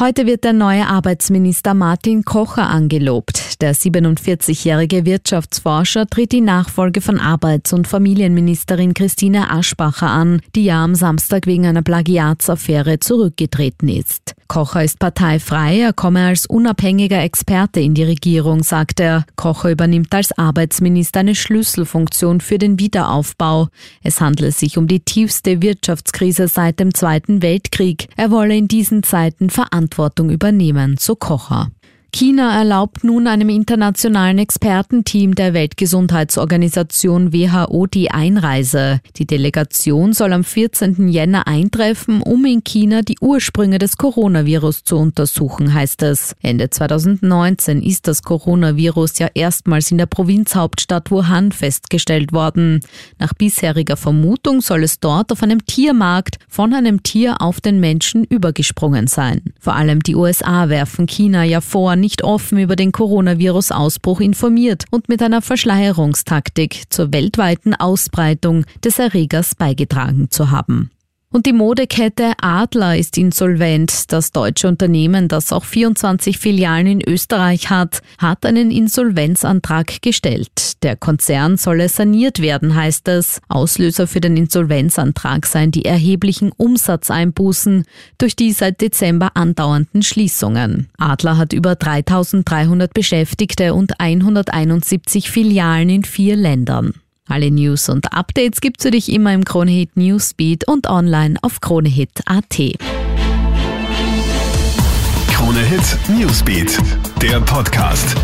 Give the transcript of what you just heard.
Heute wird der neue Arbeitsminister Martin Kocher angelobt. Der 47-jährige Wirtschaftsforscher tritt die Nachfolge von Arbeits- und Familienministerin Christine Aschbacher an, die ja am Samstag wegen einer Plagiatsaffäre zurückgetreten ist. Kocher ist parteifrei, er komme als unabhängiger Experte in die Regierung, sagt er. Kocher übernimmt als Arbeitsminister eine Schlüsselfunktion für den Wiederaufbau. Es handle sich um die tiefste Wirtschaftskrise seit dem Zweiten Weltkrieg. Er wolle in diesen Zeiten Verantwortung übernehmen, so Kocher. China erlaubt nun einem internationalen Expertenteam der Weltgesundheitsorganisation WHO die Einreise. Die Delegation soll am 14. Jänner eintreffen, um in China die Ursprünge des Coronavirus zu untersuchen, heißt es. Ende 2019 ist das Coronavirus ja erstmals in der Provinzhauptstadt Wuhan festgestellt worden. Nach bisheriger Vermutung soll es dort auf einem Tiermarkt von einem Tier auf den Menschen übergesprungen sein. Vor allem die USA werfen China ja vor, nicht offen über den Coronavirus-Ausbruch informiert und mit einer Verschleierungstaktik zur weltweiten Ausbreitung des Erregers beigetragen zu haben. Und die Modekette Adler ist insolvent. Das deutsche Unternehmen, das auch 24 Filialen in Österreich hat, hat einen Insolvenzantrag gestellt. Der Konzern solle saniert werden, heißt es. Auslöser für den Insolvenzantrag seien die erheblichen Umsatzeinbußen durch die seit Dezember andauernden Schließungen. Adler hat über 3300 Beschäftigte und 171 Filialen in vier Ländern. Alle News und Updates gibt's für dich immer im Kronehit Newsbeat und online auf kronehit.at. Kronehit Newsbeat, der Podcast.